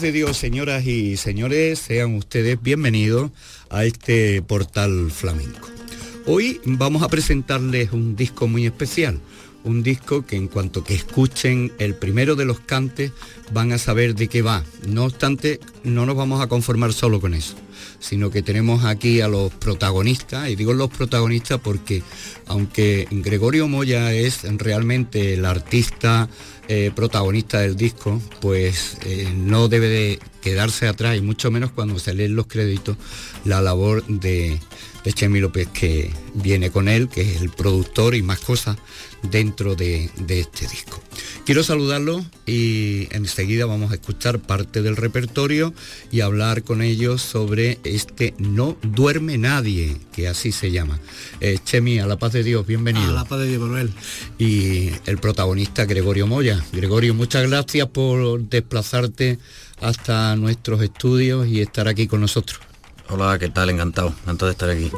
de Dios, señoras y señores, sean ustedes bienvenidos a este portal flamenco. Hoy vamos a presentarles un disco muy especial, un disco que en cuanto que escuchen el primero de los cantes van a saber de qué va. No obstante, no nos vamos a conformar solo con eso, sino que tenemos aquí a los protagonistas, y digo los protagonistas porque aunque Gregorio Moya es realmente el artista eh, protagonista del disco, pues eh, no debe de quedarse atrás, y mucho menos cuando se leen los créditos, la labor de, de Chemi López que viene con él, que es el productor y más cosas dentro de, de este disco. Quiero saludarlo y enseguida vamos a escuchar parte del repertorio y hablar con ellos sobre este No duerme nadie, que así se llama. Eh, Chemi, a la paz de Dios, bienvenido. A la paz de Dios, Manuel. Y el protagonista Gregorio Moya. Gregorio, muchas gracias por desplazarte hasta nuestros estudios y estar aquí con nosotros. Hola, ¿qué tal? Encantado, encantado de estar aquí.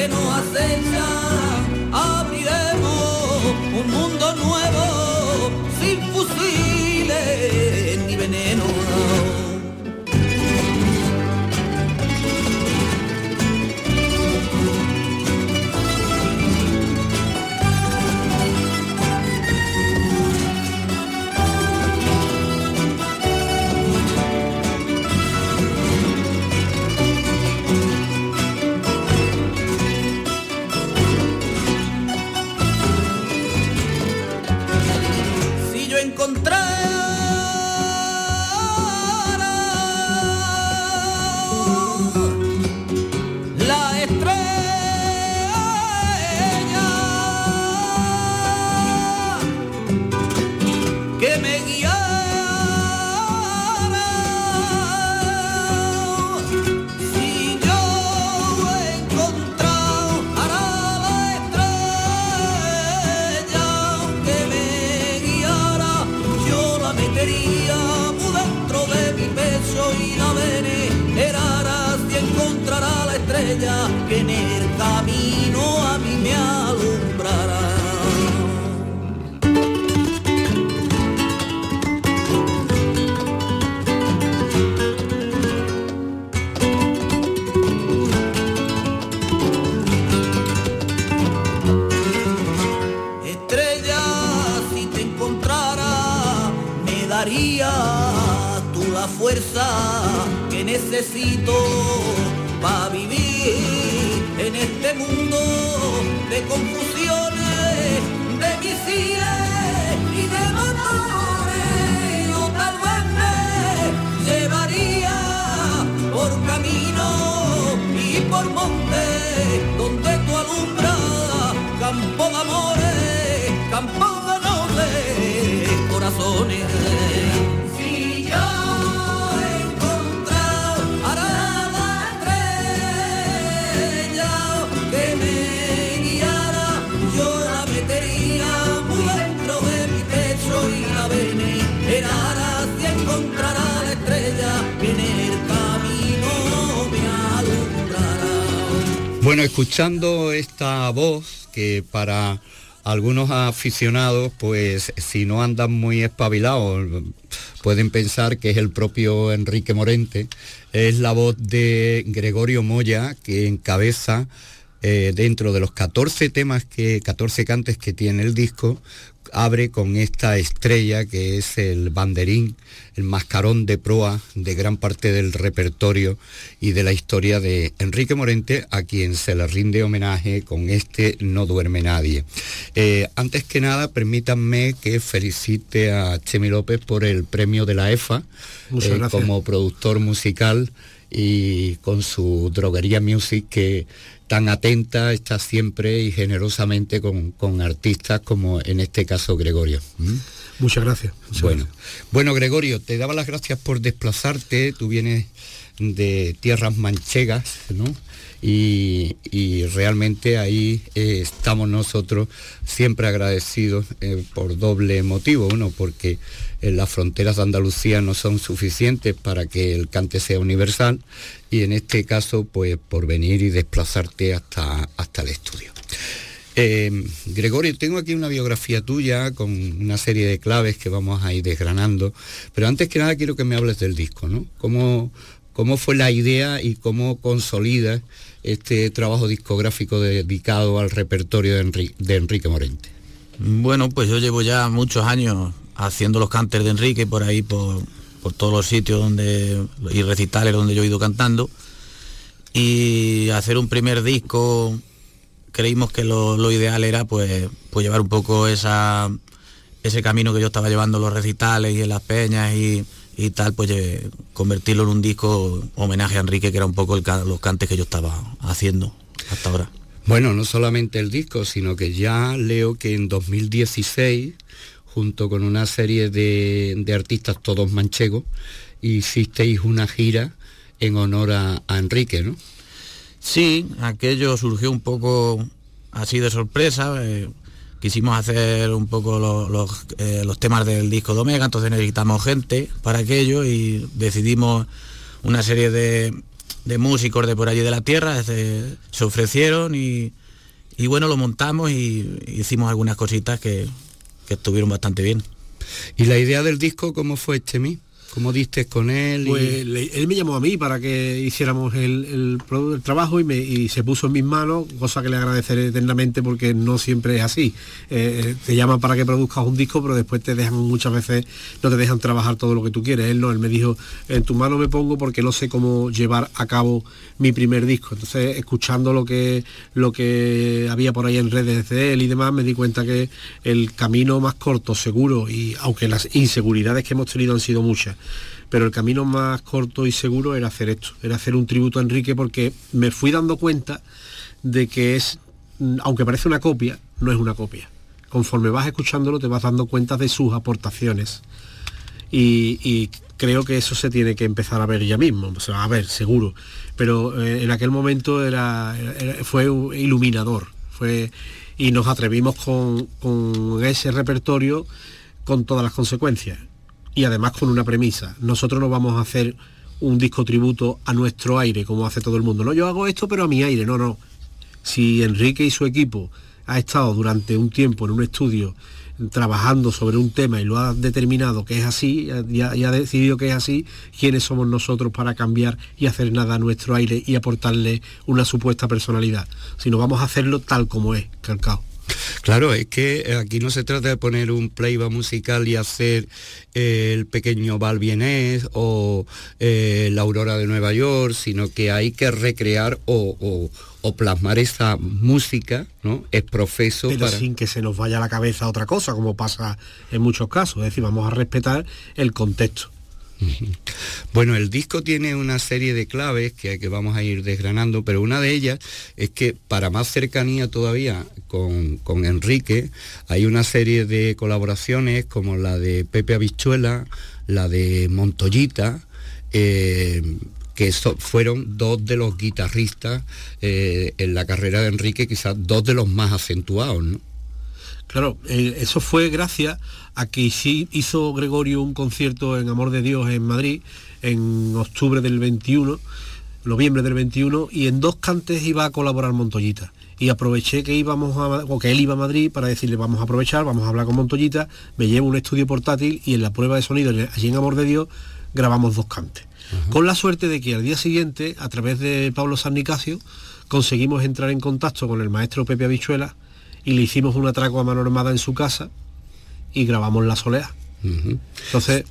que no hacen daría tú la fuerza que necesito para vivir en este mundo de confusiones, de misines y de motores. Yo tal vez me llevaría por camino y por monte donde tú alumbras campo de amores, campo corazones. Si yo he encontrado ahora la estrella que me guiara, yo la metería muy dentro de mi pecho y la venerara si encontrara la estrella que en el camino me alumbrará. Bueno, escuchando esta voz que para algunos aficionados, pues si no andan muy espabilados, pueden pensar que es el propio Enrique Morente, es la voz de Gregorio Moya que encabeza eh, dentro de los 14 temas que 14 cantes que tiene el disco abre con esta estrella que es el banderín, el mascarón de proa de gran parte del repertorio y de la historia de Enrique Morente, a quien se le rinde homenaje con este No duerme nadie. Eh, antes que nada, permítanme que felicite a Chemi López por el premio de la EFA eh, como productor musical y con su droguería music que tan atenta está siempre y generosamente con, con artistas como en este caso Gregorio. ¿Mm? Muchas gracias. muchas Bueno, gracias. bueno Gregorio, te daba las gracias por desplazarte, tú vienes de tierras manchegas, ¿no? Y, y realmente ahí eh, estamos nosotros siempre agradecidos eh, por doble motivo. Uno, porque eh, las fronteras de Andalucía no son suficientes para que el cante sea universal y en este caso, pues por venir y desplazarte hasta, hasta el estudio. Eh, Gregorio, tengo aquí una biografía tuya con una serie de claves que vamos a ir desgranando, pero antes que nada quiero que me hables del disco, ¿no? ¿Cómo, cómo fue la idea y cómo consolidas este trabajo discográfico dedicado al repertorio de, Enri- de Enrique Morente? Bueno, pues yo llevo ya muchos años haciendo los cantes de Enrique por ahí, por, por todos los sitios donde y recitales donde yo he ido cantando. Y hacer un primer disco, creímos que lo, lo ideal era pues, pues llevar un poco esa, ese camino que yo estaba llevando los recitales y en las peñas y, y tal, pues eh, convertirlo en un disco homenaje a Enrique, que era un poco el los cantes que yo estaba haciendo hasta ahora. Bueno, no solamente el disco, sino que ya leo que en 2016, junto con una serie de, de artistas todos manchegos, hicisteis una gira en honor a, a Enrique, ¿no? Sí, aquello surgió un poco así de sorpresa. eh, quisimos hacer un poco eh, los temas del disco de Omega, entonces necesitamos gente para aquello y decidimos una serie de, de músicos de por allí de la tierra, se, se ofrecieron y, y bueno, lo montamos y hicimos algunas cositas que, que estuvieron bastante bien. ¿Y la idea del disco cómo fue, Chemi? ¿Cómo diste con él? y- Pues él me llamó a mí para que hiciéramos el, el trabajo y, me, y se puso en mis manos, cosa que le agradeceré eternamente porque no siempre es así. Eh, te llaman para que produzcas un disco, pero después te dejan muchas veces, no te dejan trabajar todo lo que tú quieres. Él no, él me dijo, en tu mano me pongo porque no sé cómo llevar a cabo mi primer disco. Entonces, escuchando lo que, lo que había por ahí en redes de él y demás, me di cuenta que el camino más corto, seguro, y aunque las inseguridades que hemos tenido han sido muchas, pero el camino más corto y seguro era hacer esto, era hacer un tributo a Enrique porque me fui dando cuenta de que es, mm, aunque parece una copia, no es una copia. Conforme vas escuchándolo te vas dando cuenta de sus aportaciones. Y, creo que eso se tiene que empezar a ver ya mismo, a ver, seguro. Pero eh, en aquel momento era, fue iluminador. Fue, y nos atrevimos con ese repertorio con todas las consecuencias. Y además con una premisa. Nosotros no vamos a hacer un disco tributo a nuestro aire, como hace todo el mundo. No, yo hago esto, pero a mi aire. No, no. Si Enrique y su equipo ha estado durante un tiempo en un estudio trabajando sobre un tema y lo ha determinado que es así y ha, ha decidido que es así, ¿quiénes somos nosotros para cambiar y hacer nada a nuestro aire y aportarle una supuesta personalidad? Si no vamos a hacerlo tal como es, calcao. Claro, es que aquí no se trata de poner un playback musical y hacer eh, el pequeño Balbienés o eh, la Aurora de Nueva York, sino que hay que recrear o, plasmar esa música, ¿no? Es profeso Pero sin que se nos vaya a la cabeza otra cosa, como pasa en muchos casos. Es decir, vamos a respetar el contexto. Bueno, el disco tiene una serie de claves que, que, vamos a ir desgranando, pero una de ellas es que para más cercanía todavía con, Enrique, hay una serie de colaboraciones como la de Pepe Abichuela, la de Montoyita, eh, que fueron dos de los guitarristas eh, en la carrera de Enrique, quizás dos de los más acentuados, ¿no? Claro, eh, eso fue gracias a que sí hizo Gregorio un concierto en Amor de Dios en Madrid en octubre del 21, noviembre del 21, y en dos cantes iba a colaborar Montoyita. Y aproveché que íbamos a, o que él iba a Madrid para decirle vamos a aprovechar, vamos a hablar con Montoyita, me llevo un estudio portátil y en la prueba de sonido allí en Amor de Dios grabamos dos cantes. Con la suerte de que al día siguiente, a través de Pablo San Nicasio, conseguimos entrar en contacto con el maestro Pepe Abichuela y le hicimos un atraco a mano armada en su casa y grabamos La Soleá. Entonces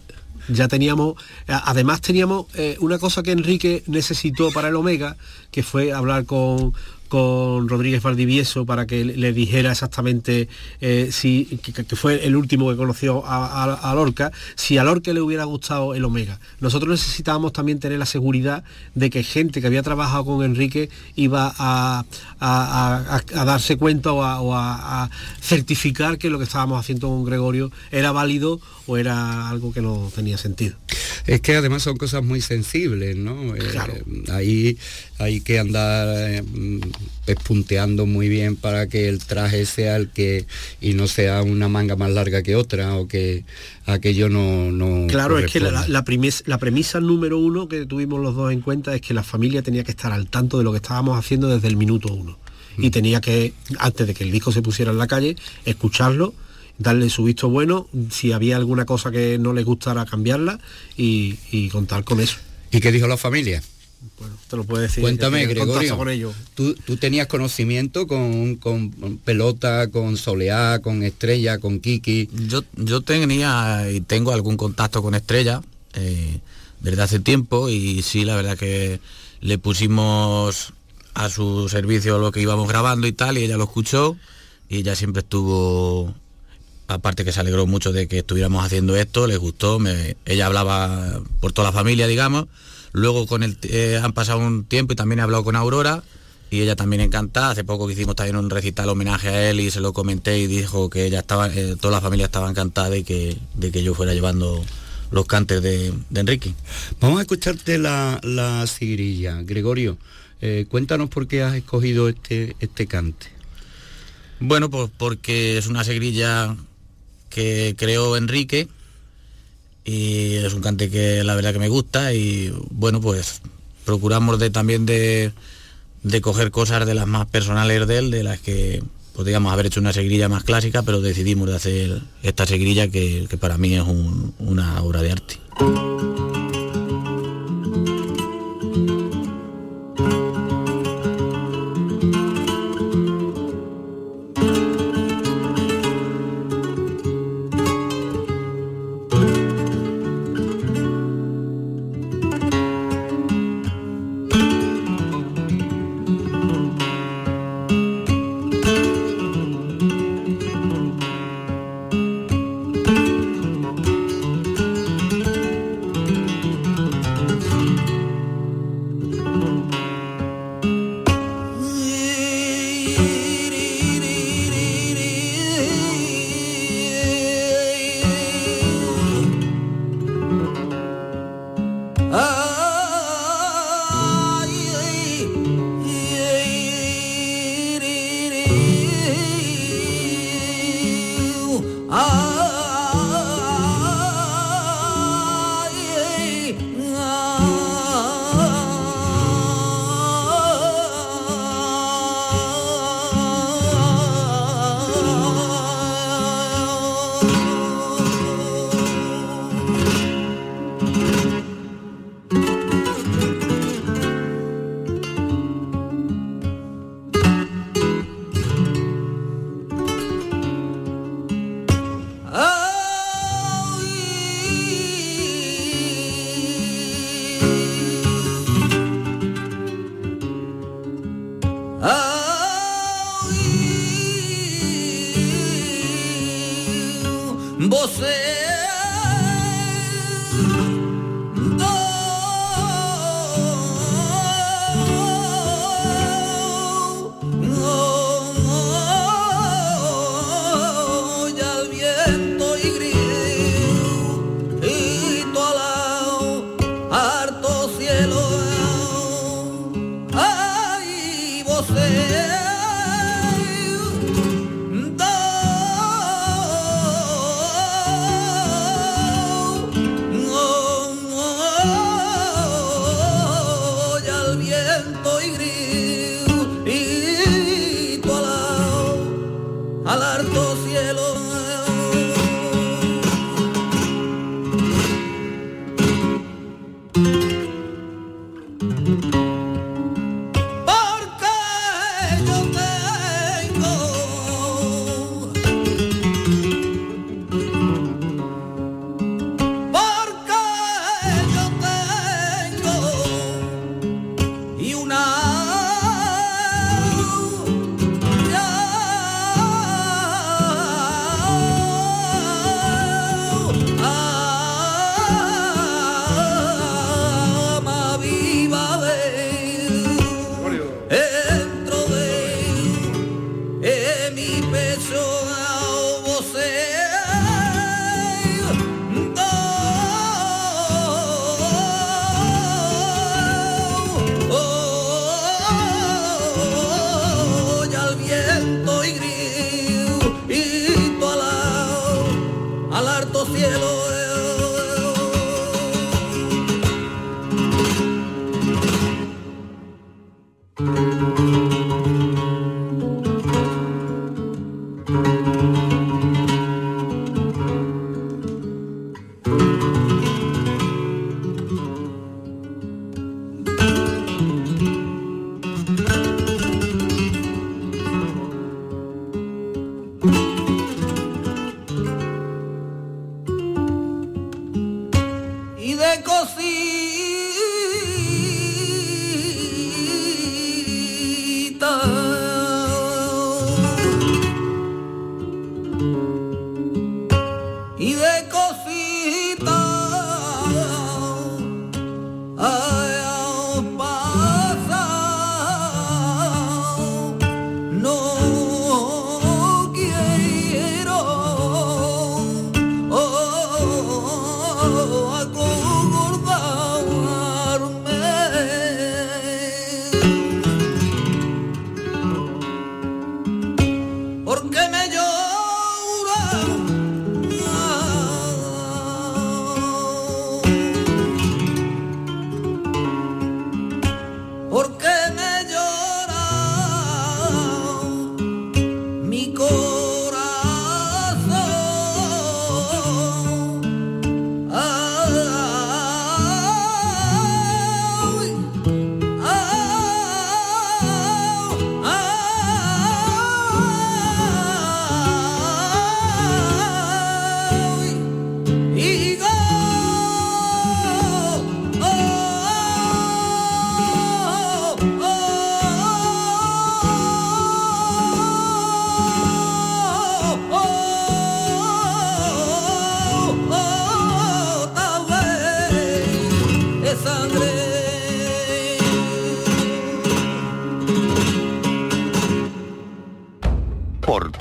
ya teníamos, además teníamos eh, una cosa que Enrique necesitó para el Omega, que fue hablar con, con Rodríguez Valdivieso para que le dijera exactamente eh, si que, fue el último que conoció a, Lorca, si a Lorca le hubiera gustado el Omega. Nosotros necesitábamos también tener la seguridad de que gente que había trabajado con Enrique iba a, darse cuenta o, a, certificar que lo que estábamos haciendo con Gregorio era válido o era algo que no tenía sentido. Es que además son cosas muy sensibles, ¿no? Eh, ahí hay que andar eh, espunteando muy bien para que el traje sea el que y no sea una manga más larga que otra o que aquello no... no claro, es que la, la, premisa número uno que tuvimos los dos en cuenta es que la familia tenía que estar al tanto de lo que estábamos haciendo desde el minuto uno. Y mm. tenía que, antes de que el disco se pusiera en la calle, escucharlo darle su visto bueno, si había alguna cosa que no les gustara cambiarla y, contar con eso. ¿Y qué dijo la familia? Bueno, te lo puedo decir. Cuéntame, Gregorio. Con ellos. ¿tú, tenías conocimiento con, pelota, con soleá, con estrella, con Kiki? Yo, yo tenía y tengo algún contacto con estrella eh, desde hace tiempo y sí, la verdad que le pusimos a su servicio lo que íbamos grabando y tal y ella lo escuchó y ella siempre estuvo aparte que se alegró mucho de que estuviéramos haciendo esto, les gustó, ella hablaba por toda la familia, digamos. Luego con el, eh, han pasado un tiempo y también he hablado con Aurora y ella también encantada. Hace poco que hicimos también un recital homenaje a él y se lo comenté y dijo que ella estaba, eh, toda la familia estaba encantada y que, de que yo fuera llevando los cantes de, Enrique. Vamos a escucharte la, la sigrilla. Gregorio, eh, cuéntanos por qué has escogido este, este cante. Bueno, pues porque es una segrilla que creó Enrique y es un cante que la verdad que me gusta y bueno pues procuramos de también de, de coger cosas de las más personales de él, de las que podríamos haber hecho una seguirilla más clásica, pero decidimos de hacer esta seguirilla que, para mí es una obra de arte.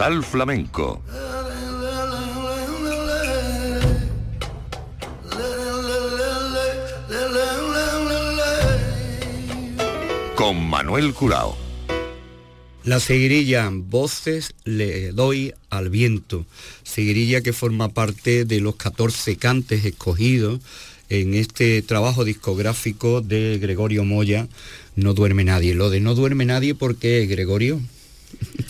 Portal Flamenco con Manuel Curao. La seguirilla Voces le doy al viento, seguirilla que forma parte de los 14 cantes escogidos en este trabajo discográfico de Gregorio Moya, No duerme nadie. Lo de No duerme nadie, ¿por qué, Gregorio?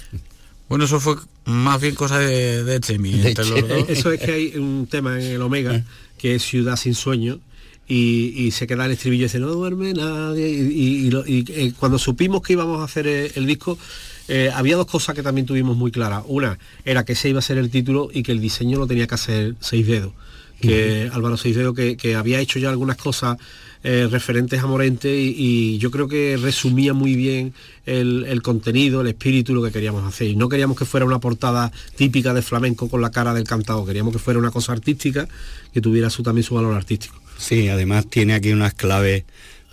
Bueno, eso fue más bien cosa de, de Chemi, De entre los Chemi. dos. Eso es que hay un tema en el Omega que es Ciudad sin sueño y, y se queda el estribillo y dice no duerme nadie y, y- y lo- y, eh, cuando supimos que íbamos a hacer el, el disco eh, había dos cosas que también tuvimos muy claras. Una era que ese iba a ser el título y que el diseño lo tenía que hacer Seis Dedos. Que Álvaro Seis Dedos que, que había hecho ya algunas cosas eh, referentes a Morente y, yo creo que resumía muy bien el, el contenido, el espíritu, lo que queríamos hacer. Y no queríamos que fuera una portada típica de flamenco con la cara del cantado, queríamos que fuera una cosa artística que tuviera su, también su valor artístico. Sí, además tiene aquí unas claves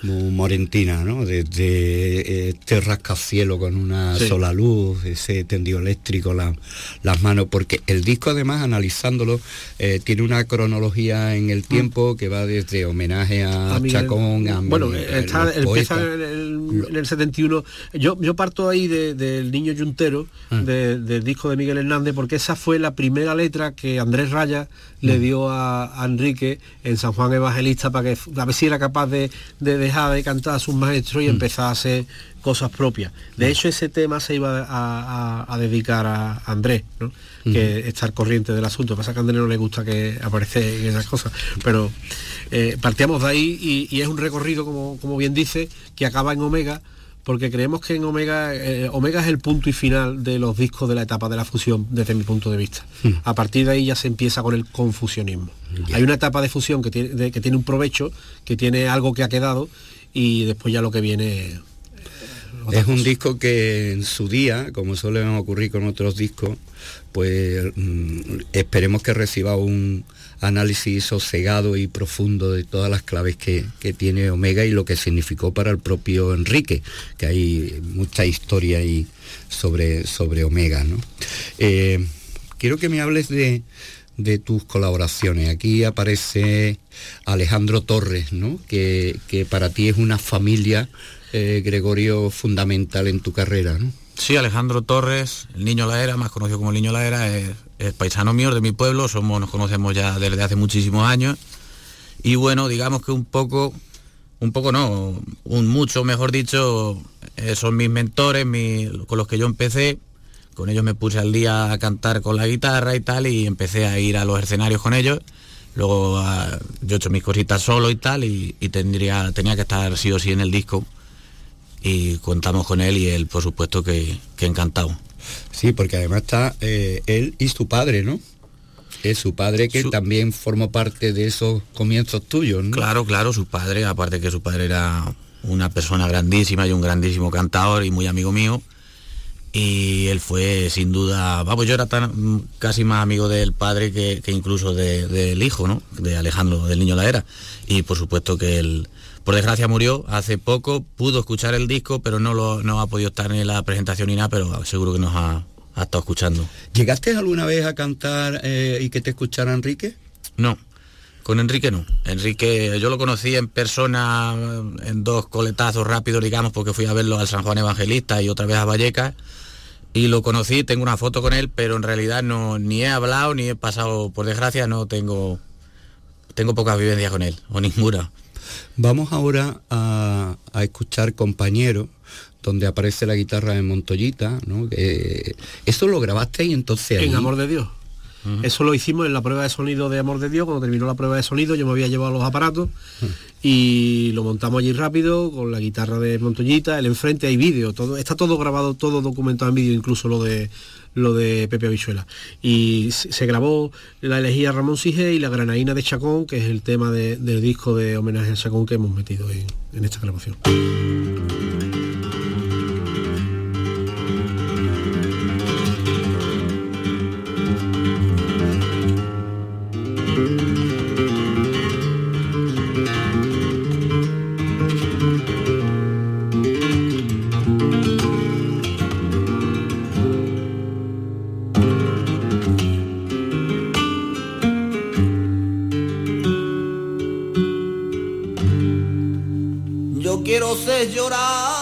muy morentinas, ¿no? Desde este rascacielo con una Sí. sola luz, ese tendido eléctrico, la- las manos, porque el disco además, analizándolo, eh, tiene una cronología en el tiempo que va desde homenaje a, A Miguel- Chacón, a bueno, a está, empieza en el, en el 71. Yo, yo parto ahí de- del Niño Yuntero, Ah. de- del disco de Miguel Hernández, porque esa fue la primera letra que Andrés Raya Mm. le dio a, a Enrique en San Juan Evangelista para que a ver si era capaz de, de dejar de cantar a sus maestros Mm. y empezar a hacer cosas propias. De hecho, ese tema se iba a, a- a dedicar a Andrés, ¿no? que estar corriente del asunto. Pasa que a Andrés no le gusta que aparece en esas cosas. Pero eh, partíamos de ahí y, y es un recorrido, como, como bien dice, que acaba en Omega, porque creemos que en Omega, eh, Omega es el punto y final de los discos de la etapa de la fusión, desde mi punto de vista. A partir de ahí ya se empieza con el confusionismo. Hay una etapa de fusión que tiene, de- que tiene un provecho, que tiene algo que ha quedado, y después ya lo que viene... otra Es un disco que en su día, como suele ocurrir con otros discos, pues mm, esperemos que reciba un análisis sosegado y profundo de todas las claves que, que tiene Omega y lo que significó para el propio Enrique, que hay mucha historia ahí sobre, sobre Omega. ¿no? Eh, quiero que me hables de, de tus colaboraciones. Aquí aparece Alejandro Torres, ¿no? que, que para ti es una familia, eh, Gregorio, fundamental en tu carrera. ¿no? Sí, Alejandro Torres, el niño La Era, más conocido como el niño La Era, es, paisano mío de mi pueblo, somos, nos conocemos ya desde hace muchísimos años. Y bueno, digamos que un poco, un poco no, un mucho, mejor dicho, eh, son mis mentores, con los que yo empecé. Con ellos me puse al día a cantar con la guitarra y tal, y empecé a ir a los escenarios con ellos. Luego ah, yo he hecho mis cositas solo y tal, y, y tendría, tenía que estar sí o sí en el disco. Y contamos con él y él, por supuesto, que, que encantado. Sí, porque además está eh, él y su padre, ¿no? Es su padre que Su- también formó parte de esos comienzos tuyos, ¿no? Claro, claro, su padre, aparte que su padre era una persona grandísima y un grandísimo cantador y muy amigo mío. Y él fue sin duda, vamos, yo era tan casi más amigo del padre que, que incluso de- del hijo, ¿no? De Alejandro, del niño la era. Y por supuesto que él, por desgracia murió hace poco, pudo escuchar el disco, pero no lo no ha podido estar en la presentación ni nada, pero seguro que nos ha, ha estado escuchando. ¿Llegaste alguna vez a cantar eh, y que te escuchara Enrique? No, con Enrique no. Enrique yo lo conocí en persona en dos coletazos rápidos, digamos, porque fui a verlo al San Juan Evangelista y otra vez a Vallecas. Y lo conocí, tengo una foto con él, pero en realidad no ni he hablado ni he pasado, por desgracia no tengo tengo pocas vivencias con él, o ninguna. Vamos ahora a, a escuchar Compañero, donde aparece la guitarra de Montoyita, ¿no? Que- eso lo grabaste y entonces En Amor de Dios. Eso lo hicimos en la prueba de sonido de Amor de Dios, cuando terminó la prueba de sonido yo me había llevado los aparatos y lo montamos allí rápido con la guitarra de Montoñita, el enfrente hay vídeo, todo, está todo grabado, todo documentado en vídeo, incluso lo de lo de Pepe Avichuela. Y se grabó la elegía Ramón Sige y la granaína de Chacón, que es el tema de- del disco de homenaje a Chacón que hemos metido en, en esta grabación. Yo quiero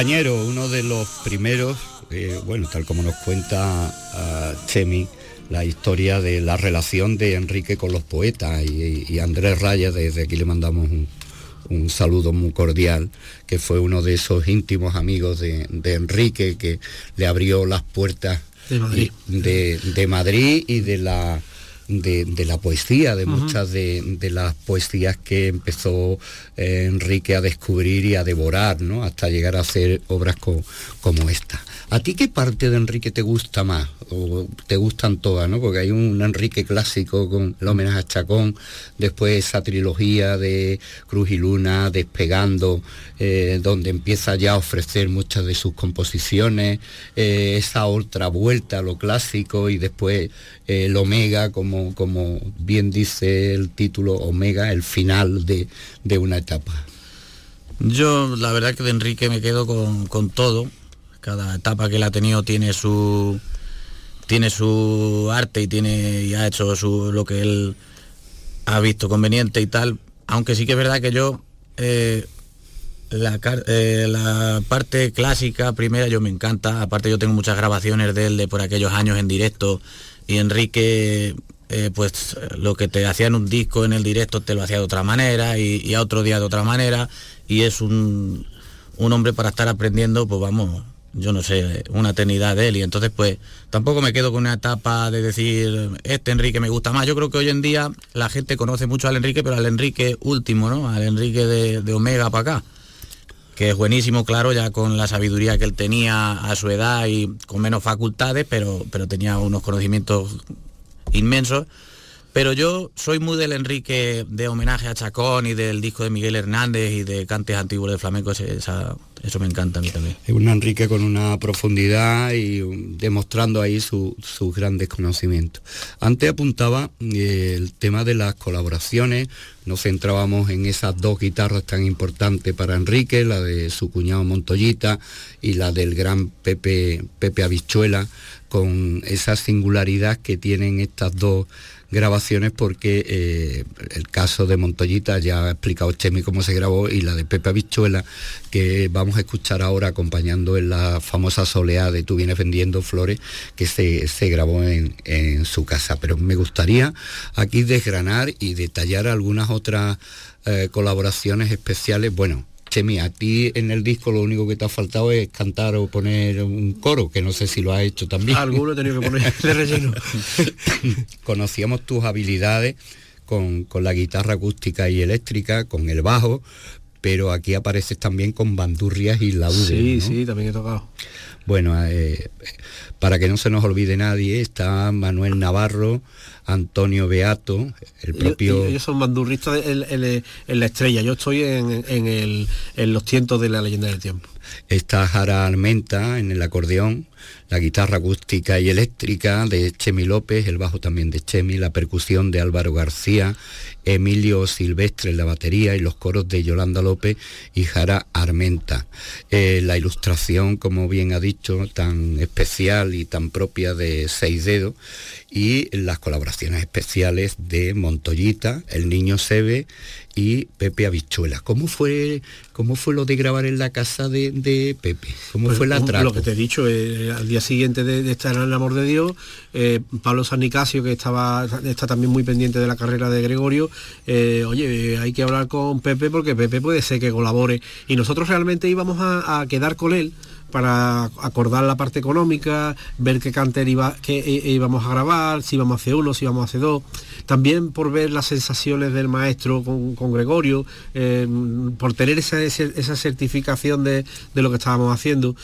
Compañero, uno de los primeros, eh, bueno, tal como nos cuenta ah, Chemi, la historia de la relación de Enrique con los poetas y, y Andrés Raya, desde aquí le mandamos un, un saludo muy cordial, que fue uno de esos íntimos amigos de, de Enrique que le abrió las puertas De Madrid. de, de Madrid y de la de, de la poesía, de muchas de, de las poesías que empezó eh, Enrique a descubrir y a devorar, ¿no? Hasta llegar a hacer obras co- como esta. ¿A ti qué parte de Enrique te gusta más? ¿O te gustan todas, no? Porque hay un Enrique clásico con el homenaje a Chacón, después esa trilogía de Cruz y Luna, Despegando, eh, donde empieza ya a ofrecer muchas de sus composiciones, eh, esa otra vuelta a lo clásico y después el Omega, como, como bien dice el título Omega, el final de, de una etapa. Yo la verdad que de Enrique me quedo con, con todo. Cada etapa que él ha tenido tiene su tiene su arte y tiene y ha hecho su, lo que él ha visto conveniente y tal. Aunque sí que es verdad que yo eh, la, eh, la parte clásica primera yo me encanta. Aparte yo tengo muchas grabaciones de él de por aquellos años en directo y Enrique eh, pues lo que te hacía en un disco en el directo te lo hacía de otra manera y, y a otro día de otra manera. Y es un, un hombre para estar aprendiendo pues vamos yo no sé una eternidad de él. Y entonces pues tampoco me quedo con una etapa de decir este Enrique me gusta más. Yo creo que hoy en día la gente conoce mucho al Enrique pero al Enrique último no al Enrique de, de Omega para acá que es buenísimo, claro, ya con la sabiduría que él tenía a su edad y con menos facultades, pero, pero tenía unos conocimientos inmensos. Pero yo soy muy del Enrique de homenaje a Chacón y del disco de Miguel Hernández y de cantes antiguos de flamenco, eso me encanta a mí también. Es un Enrique con una profundidad y demostrando ahí su- sus grandes conocimientos. Antes apuntaba eh, el tema de las colaboraciones, nos centrábamos en esas dos guitarras tan importantes para Enrique, la de su cuñado Montoyita y la del gran Pepe, Pepe Habichuela, con esa singularidad que tienen estas dos grabaciones porque eh, el caso de Montoyita ya ha explicado Chemi cómo se grabó y la de Pepe Habichuela que vamos a escuchar ahora acompañando en la famosa soleá de Tú vienes vendiendo flores que se, se grabó en, en su casa. Pero me gustaría aquí desgranar y detallar algunas otras eh, colaboraciones especiales. Bueno, Chemi, a ti en el disco lo único que te ha faltado es cantar o poner un coro, que no sé si lo has hecho también. Alguno he tenido que poner de relleno. Conocíamos tus habilidades con, con la guitarra acústica y eléctrica, con el bajo, pero aquí apareces también con bandurrias y laudes. Sí, ¿no? sí, también he tocado. Bueno, eh, para que no se nos olvide nadie, está Manuel Navarro, Antonio Beato, el propio... Ellos, son bandurristas en, en- en la estrella. Yo estoy en, en el- en los tientos de la leyenda del tiempo. Está Jara Almenta en el acordeón, la guitarra acústica y eléctrica de Chemi López, el bajo también de Chemi, la percusión de Álvaro García, Emilio Silvestre en la batería y los coros de Yolanda López y Jara Armenta. Eh, la ilustración, como bien ha dicho, tan especial y tan propia de Seis Dedos y las colaboraciones especiales de Montoyita, El Niño Sebe y Pepe Habichuela. ¿Cómo fue, cómo fue lo de grabar en la casa de, Pepe? ¿Cómo pues fue la trama? Lo que te he dicho, eh, al día siguiente de, estar en el amor de Dios, eh, Pablo San Nicasio, que estaba, está también muy pendiente de la carrera de Gregorio, eh, oye, hay que hablar con Pepe porque Pepe puede ser que colabore. Y nosotros realmente íbamos a quedar con él para acordar la parte económica, ver qué canter iba, qué íbamos a grabar, si íbamos a hacer uno, si íbamos a hacer dos. También por ver las sensaciones del maestro con, Gregorio, eh, por tener esa, esa certificación de, de, lo que estábamos haciendo.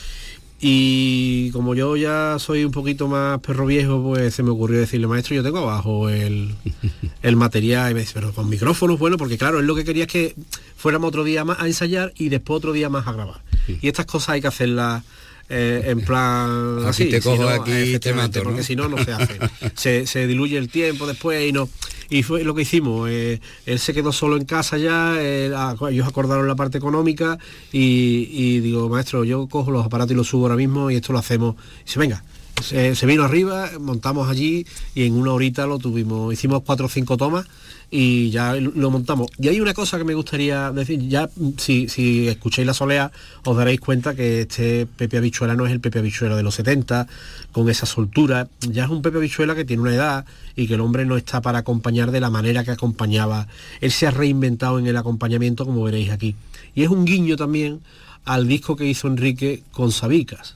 Y como yo ya soy un poquito más perro viejo, pues se me ocurrió decirle, maestro, yo tengo abajo el, el material, y me dice, pero con micrófonos, bueno, porque claro, él lo que quería es que fuéramos otro día más a ensayar y después otro día más a grabar. Y estas cosas hay que hacerlas eh, en plan así, te cojo aquí te mato, porque si no no se hace. Se, se, diluye el tiempo después y no y fue lo que hicimos eh, él se quedó solo en casa ya ellos acordaron la parte económica y, digo maestro yo cojo los aparatos y los subo ahora mismo y esto lo hacemos y dice venga se, se, vino arriba, montamos allí y en una horita lo tuvimos, hicimos cuatro o cinco tomas y ya lo montamos. Y hay una cosa que me gustaría decir, ya si, si escucháis la solea os daréis cuenta que este Pepe Habichuela no es el Pepe Habichuela de los 70, con esa soltura, ya es un Pepe Habichuela que tiene una edad y que el hombre no está para acompañar de la manera que acompañaba. Él se ha reinventado en el acompañamiento, como veréis aquí. Y es un guiño también al disco que hizo Enrique con Sabicas,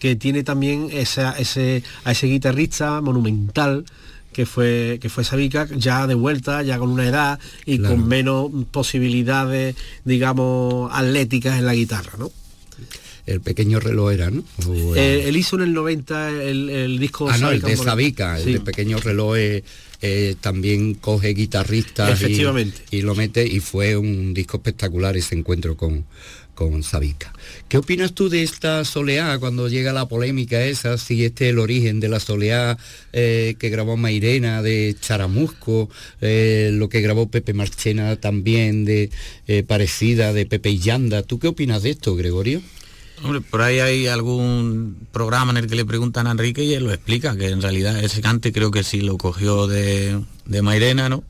que tiene también ese, a ese guitarrista monumental que fue, que fue Sabica, ya de vuelta, ya con una edad y con menos posibilidades, digamos, atléticas en la guitarra, ¿no? el pequeño reloj era, ¿no? Eh, él hizo en el 90 el, disco Ah, no, el de Sabica, el de pequeño reloj eh, también coge guitarristas. Y, lo mete y fue un disco espectacular ese encuentro con, con Sabica. ¿Qué opinas tú de esta soleá cuando llega la polémica esa, si este es el origen de la soleá eh, que grabó Mairena de Charamusco, eh, lo que grabó Pepe Marchena también de parecida de Pepe Yanda? ¿Tú qué opinas de esto, Gregorio? Hombre, por ahí hay algún programa en el que le preguntan a Enrique y él lo explica, que en realidad ese cante creo que sí lo cogió de, de Mairena, ¿no?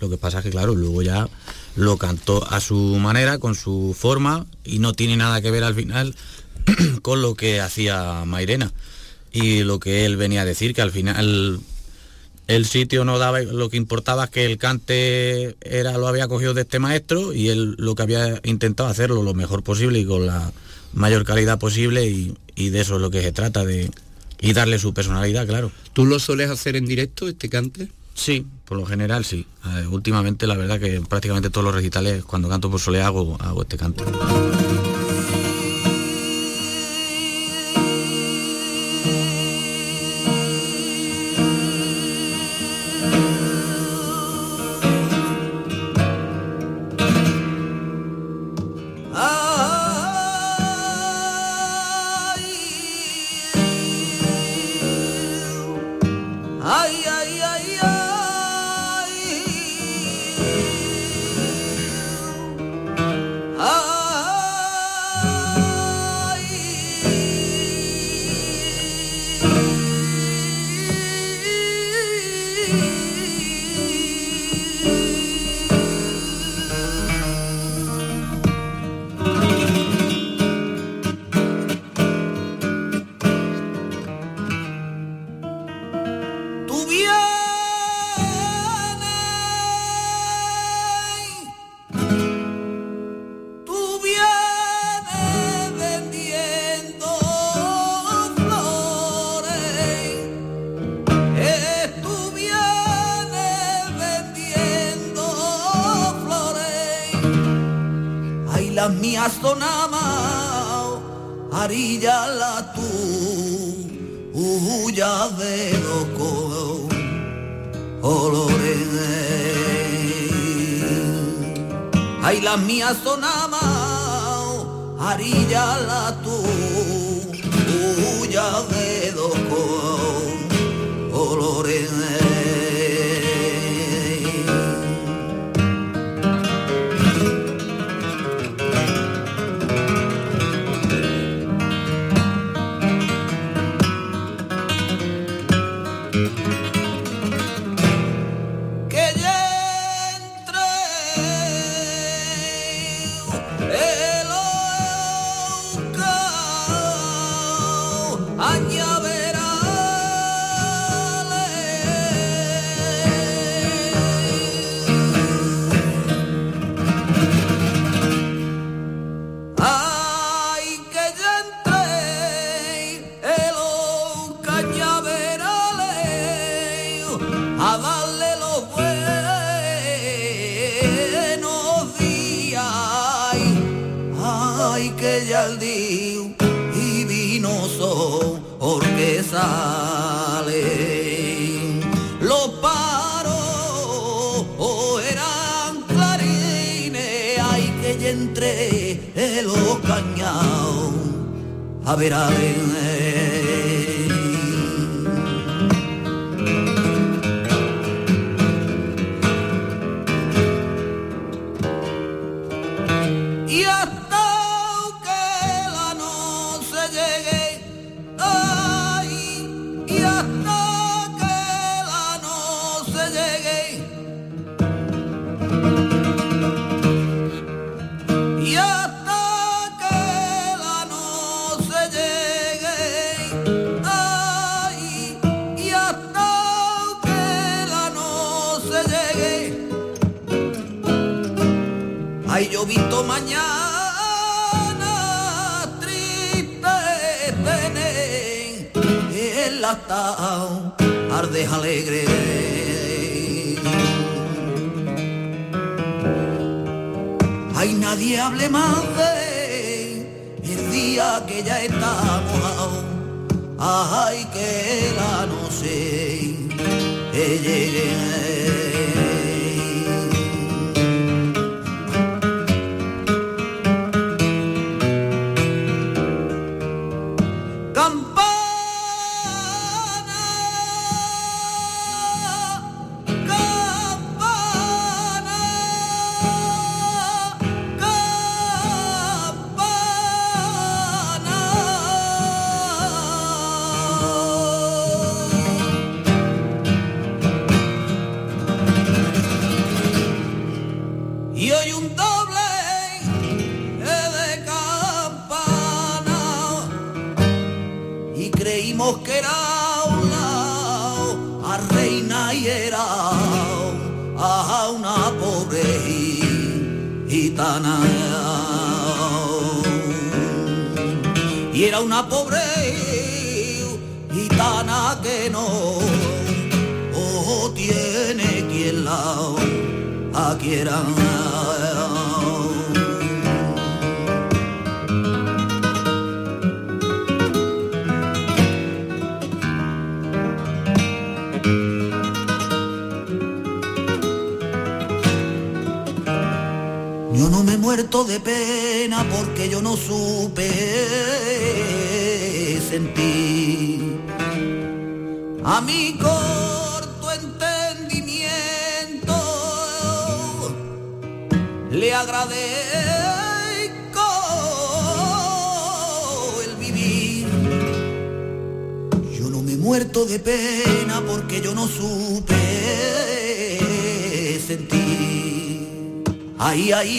Lo que pasa es que claro, luego ya lo cantó a su manera, con su forma, y no tiene nada que ver al final con lo que hacía Mairena. Y lo que él venía a decir, que al final el sitio no daba, lo que importaba es que el cante era, lo había cogido de este maestro y él lo que había intentado hacerlo lo mejor posible y con la mayor calidad posible y, y de eso es lo que se trata de y darle su personalidad, claro. ¿Tú lo sueles hacer en directo, este cante? Sí, por lo general sí. últimamente la verdad que prácticamente todos los recitales cuando canto por sole hago, hago este bastonaba arilla la tu huya de loco olores ay la mía sonaba arilla la ay, que ya el día y vino son porque sale. Los paros oh, eran clarines, ay, que ya entré en los cañados a ver a ver. Ardes alegre. Ay, nadie hable más de el día que ya estamos. Ay, que la no sé que llegue.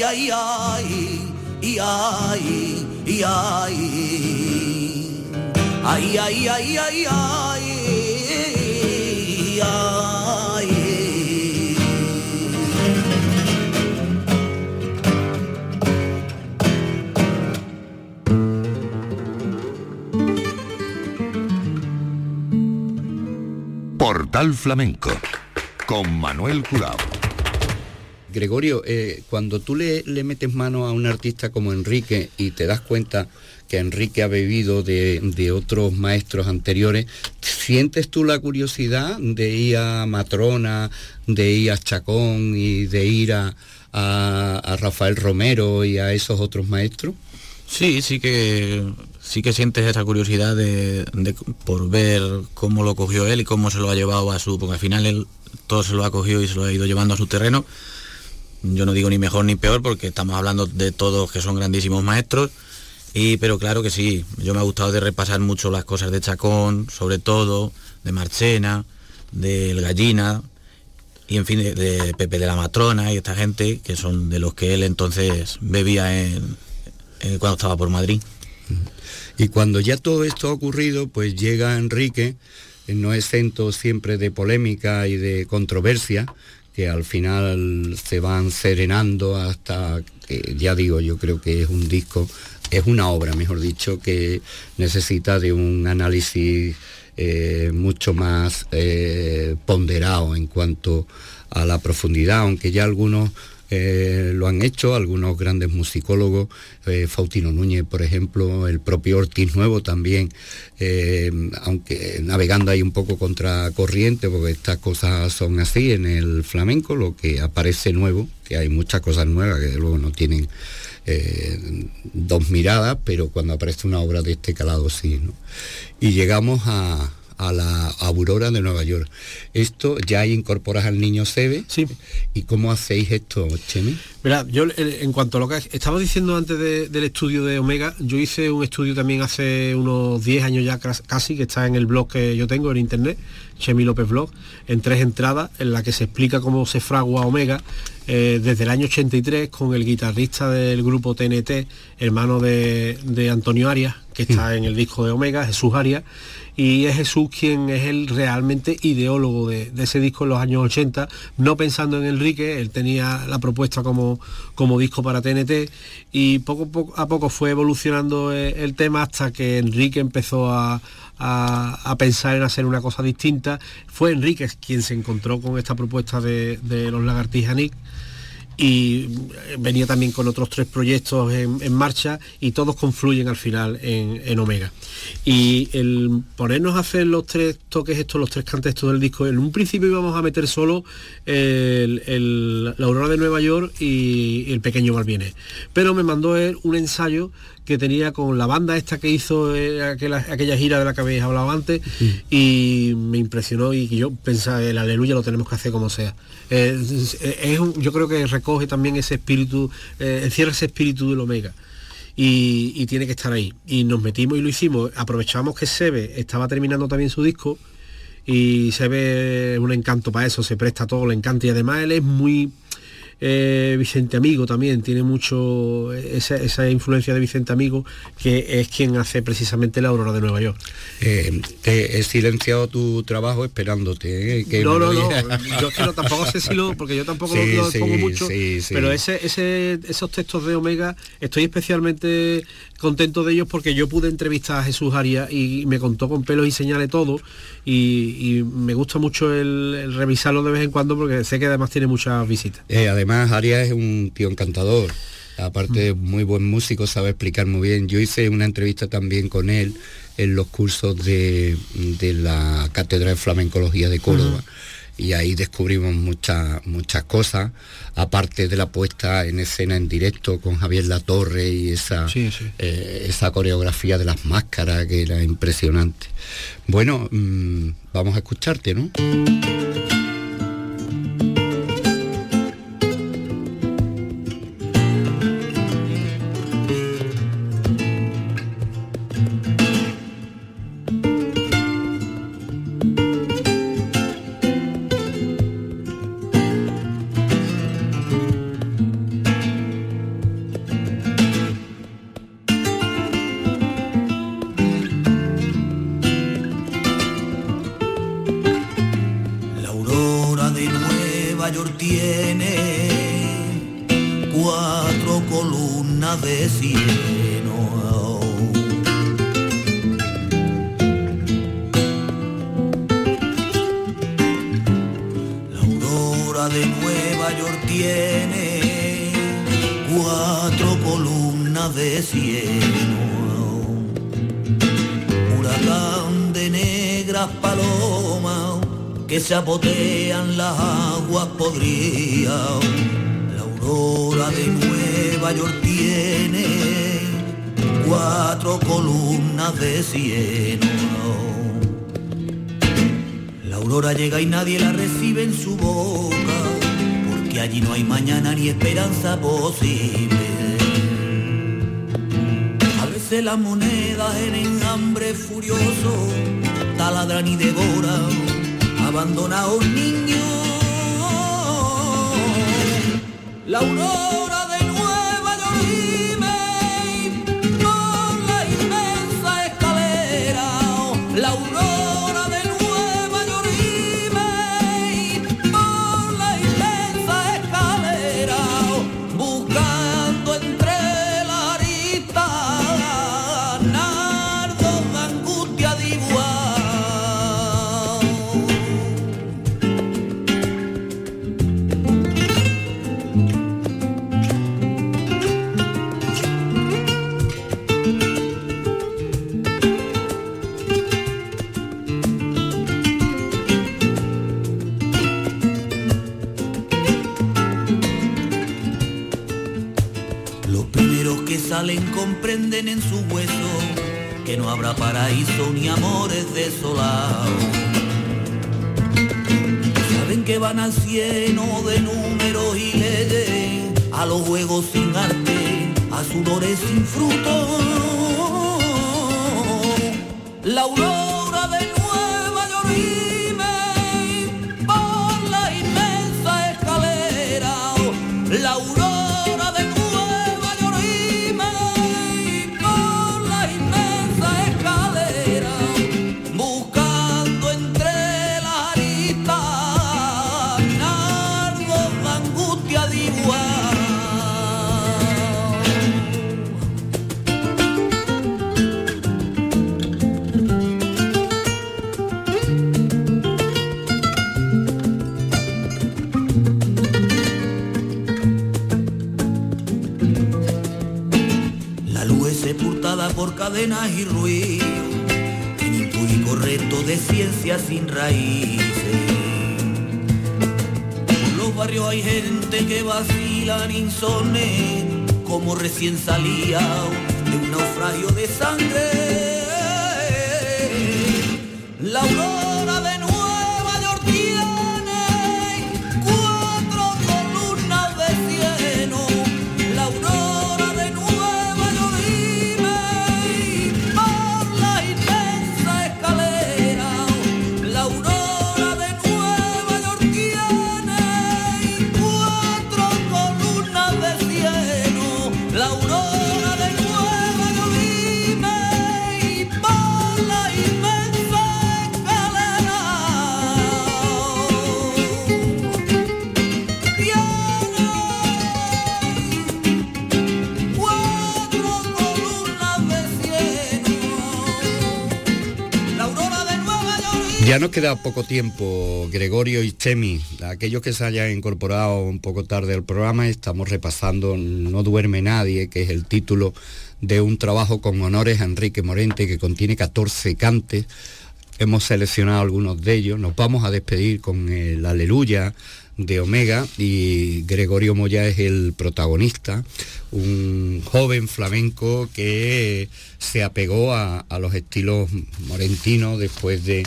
Ay, ay, y ay, y ay. Ay, ay, ay, ay, ay, ay. Portal Flamenco con Manuel Curao. Gregorio, eh, cuando tú le, metes mano a un artista como Enrique y te das cuenta que Enrique ha bebido de, otros maestros anteriores, ¿sientes tú la curiosidad de ir a Matrona, de ir a Chacón y de ir a Rafael Romero y a esos otros maestros? Sí, sí que sí que sientes esa curiosidad de, por ver cómo lo cogió él y cómo se lo ha llevado a su, porque al final él todo se lo ha cogido y se lo ha ido llevando a su terreno. Yo no digo ni mejor ni peor porque estamos hablando de todos que son grandísimos maestros. Y, pero claro que sí, yo me ha gustado de repasar mucho las cosas de Chacón, sobre todo, de Marchena, del Gallina, y en fin, de, Pepe de la Matrona y esta gente, que son de los que él entonces bebía en, cuando estaba por Madrid. Y cuando ya todo esto ha ocurrido, pues llega Enrique, no exento siempre de polémica y de controversia, que al final se van serenando hasta que, ya digo, yo creo que es un disco, es una obra, mejor dicho, que necesita de un análisis eh, mucho más eh, ponderado en cuanto a la profundidad, aunque ya algunos eh, lo han hecho algunos grandes musicólogos, eh, Faustino Núñez, por ejemplo, el propio Ortiz Nuevo también, eh, aunque navegando ahí un poco contra corriente, porque estas cosas son así en el flamenco, lo que aparece nuevo, que hay muchas cosas nuevas que luego no tienen dos miradas, pero cuando aparece una obra de este calado sí. Y llegamos a, a la Aurora de Nueva York. Esto ya incorporas al niño Sebe. Sí. ¿Y cómo hacéis esto, Chemi? Mira, yo en cuanto a lo que estaba diciendo antes del estudio de Omega, yo hice un estudio también hace unos 10 años ya casi, que está en el blog que yo tengo en internet, Chemi López Blog, en tres entradas, en la que se explica cómo se fragua Omega eh, desde el año 83 con el guitarrista del grupo TNT, hermano de, de Antonio Arias, que está mm. en el disco de Omega, Jesús Arias, y es Jesús quien es el realmente ideólogo de, ese disco en los años 80, no pensando en Enrique, él tenía la propuesta como, como disco para TNT y poco, a poco fue evolucionando eh, el, tema hasta que Enrique empezó a, pensar en hacer una cosa distinta. Fue Enrique quien se encontró con esta propuesta de, de los lagartijas y venía también con otros tres proyectos en, marcha y todos confluyen al final en, Omega. Y el ponernos a hacer los tres toques estos, los tres cantes del disco, en un principio íbamos a meter solo el, la Aurora de Nueva York y el Pequeño Malviene. Pero me mandó él un ensayo que tenía con la banda esta que hizo eh, aquella, gira de la que habéis hablado antes y me impresionó y yo pensaba el aleluya lo tenemos que hacer como sea. Eh, es, yo creo que recoge también ese espíritu, eh, encierra ese espíritu del Omega. Y, tiene que estar ahí. Y nos metimos y lo hicimos. Aprovechamos que Sebe estaba terminando también su disco y Sebe es un encanto para eso, se presta todo, le encanta y además él es muy eh, Vicente Amigo también tiene mucho esa, influencia de Vicente Amigo, que es quien hace precisamente la Aurora de Nueva York. Eh, he silenciado tu trabajo esperándote. Eh, no, no, no, yo tampoco sé si lo, porque yo tampoco lo, pongo mucho, pero ese, ese, esos textos de Omega estoy especialmente contento de ellos porque yo pude entrevistar a Jesús Arias y me contó con pelos y señales todo y, me gusta mucho el, revisarlo de vez en cuando porque sé que además tiene muchas visitas. Eh, además Arias es un tío encantador, aparte de muy buen músico, sabe explicar muy bien. Yo hice una entrevista también con él en los cursos de, la Cátedra de Flamencología de Córdoba y ahí descubrimos muchas muchas cosas, aparte de la puesta en escena en directo con Javier Latorre y esa, eh, esa coreografía de las máscaras que era impresionante. Bueno, mm, vamos a escucharte, ¿no? Se apotean las aguas podridas. La aurora de Nueva York tiene cuatro columnas de cieno. La aurora llega y nadie la recibe en su boca, porque allí no hay mañana ni esperanza posible. A veces las monedas en hambre furioso taladran y devoran abandonados niños. La aurora comprenden en su hueso que no habrá paraíso ni amores desolados. Saben que van al cielo de números y leyes, a los juegos sin arte, a sudores sin fruto. La aurora de cadenas y ruido, en impúdico reto de ciencia sin raíces. Por los barrios hay gente que vacilan insone, como recién salía de un naufragio de sangre. Ya nos queda poco tiempo, Gregorio y Chemi. Aquellos que se hayan incorporado un poco tarde al programa, estamos repasando No duerme nadie, que es el título de un trabajo con honores a Enrique Morente que contiene 14 cantes. Hemos seleccionado algunos de ellos. Nos vamos a despedir con el Aleluya de Omega y Gregorio Moya es el protagonista, un joven flamenco que se apegó a, a los estilos morentinos después de,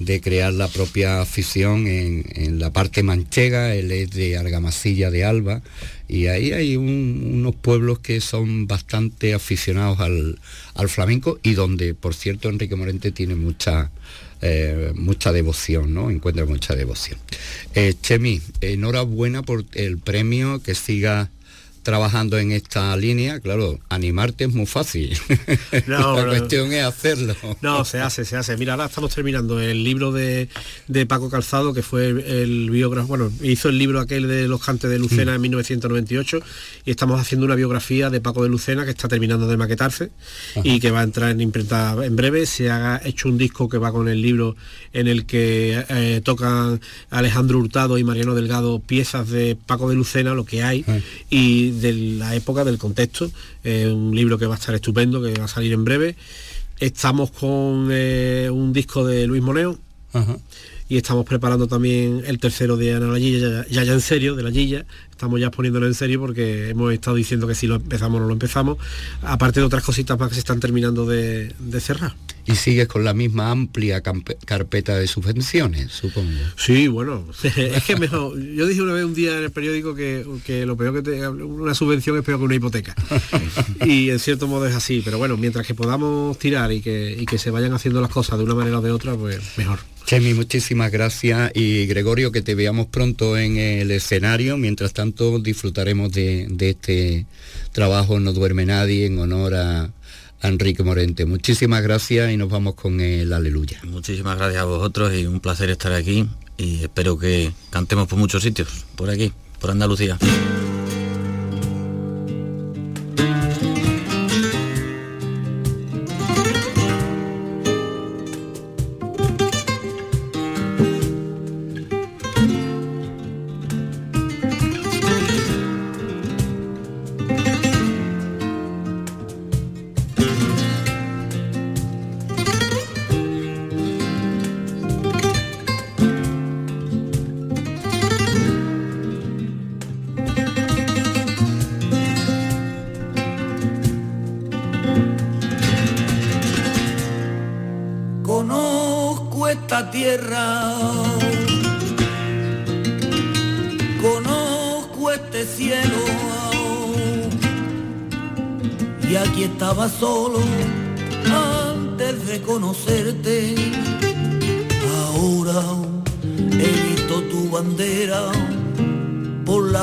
de crear la propia afición en, en la parte manchega, él es de Argamasilla de Alba y ahí hay un- unos pueblos que son bastante aficionados al, al flamenco y donde, por cierto, Enrique Morente tiene mucha, eh, mucha devoción, ¿no? Encuentra mucha devoción. Eh, Chemi, enhorabuena por el premio, que siga trabajando en esta línea, claro, animarte es muy fácil. No, la no. cuestión es hacerlo. No, se hace, se hace. Mira, ahora estamos terminando el libro de, de Paco Calzado, que fue el biógrafo, bueno, hizo el libro aquel de los cantes de Lucena en 1998 y estamos haciendo una biografía de Paco de Lucena que está terminando de maquetarse y que va a entrar en imprenta en breve. Se ha hecho un disco que va con el libro en el que eh, tocan Alejandro Hurtado y Mariano Delgado piezas de Paco de Lucena, lo que hay, y de la época, del contexto. Eh, un libro que va a estar estupendo, que va a salir en breve. Estamos con eh, un disco de Luis Moneo, Ajá. y estamos preparando también el tercero de Ana la Gilla, ya, ya, en serio, de la Gilla, estamos ya poniéndolo en serio porque hemos estado diciendo que si lo empezamos no lo empezamos, aparte de otras cositas más que se están terminando de, cerrar. Y sigues con la misma amplia carpeta de subvenciones, supongo. Sí, bueno, es que mejor, yo dije una vez un día en el periódico que, que lo peor que te, una subvención es peor que una hipoteca. y en cierto modo es así, pero bueno, mientras que podamos tirar y que, y que se vayan haciendo las cosas de una manera o de otra, pues mejor. Chemi, muchísimas gracias y Gregorio, que te veamos pronto en el escenario. Mientras tanto, disfrutaremos de, este trabajo No duerme nadie en honor a, Enrique Morente. Muchísimas gracias y nos vamos con el aleluya. Muchísimas gracias a vosotros y un placer estar aquí y espero que cantemos por muchos sitios, por aquí, por Andalucía.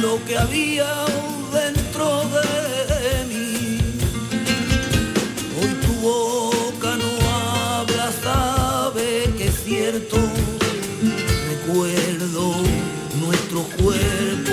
lo que había dentro de mí. Hoy tu boca no habla, sabe que es cierto. Recuerdo nuestro cuerpo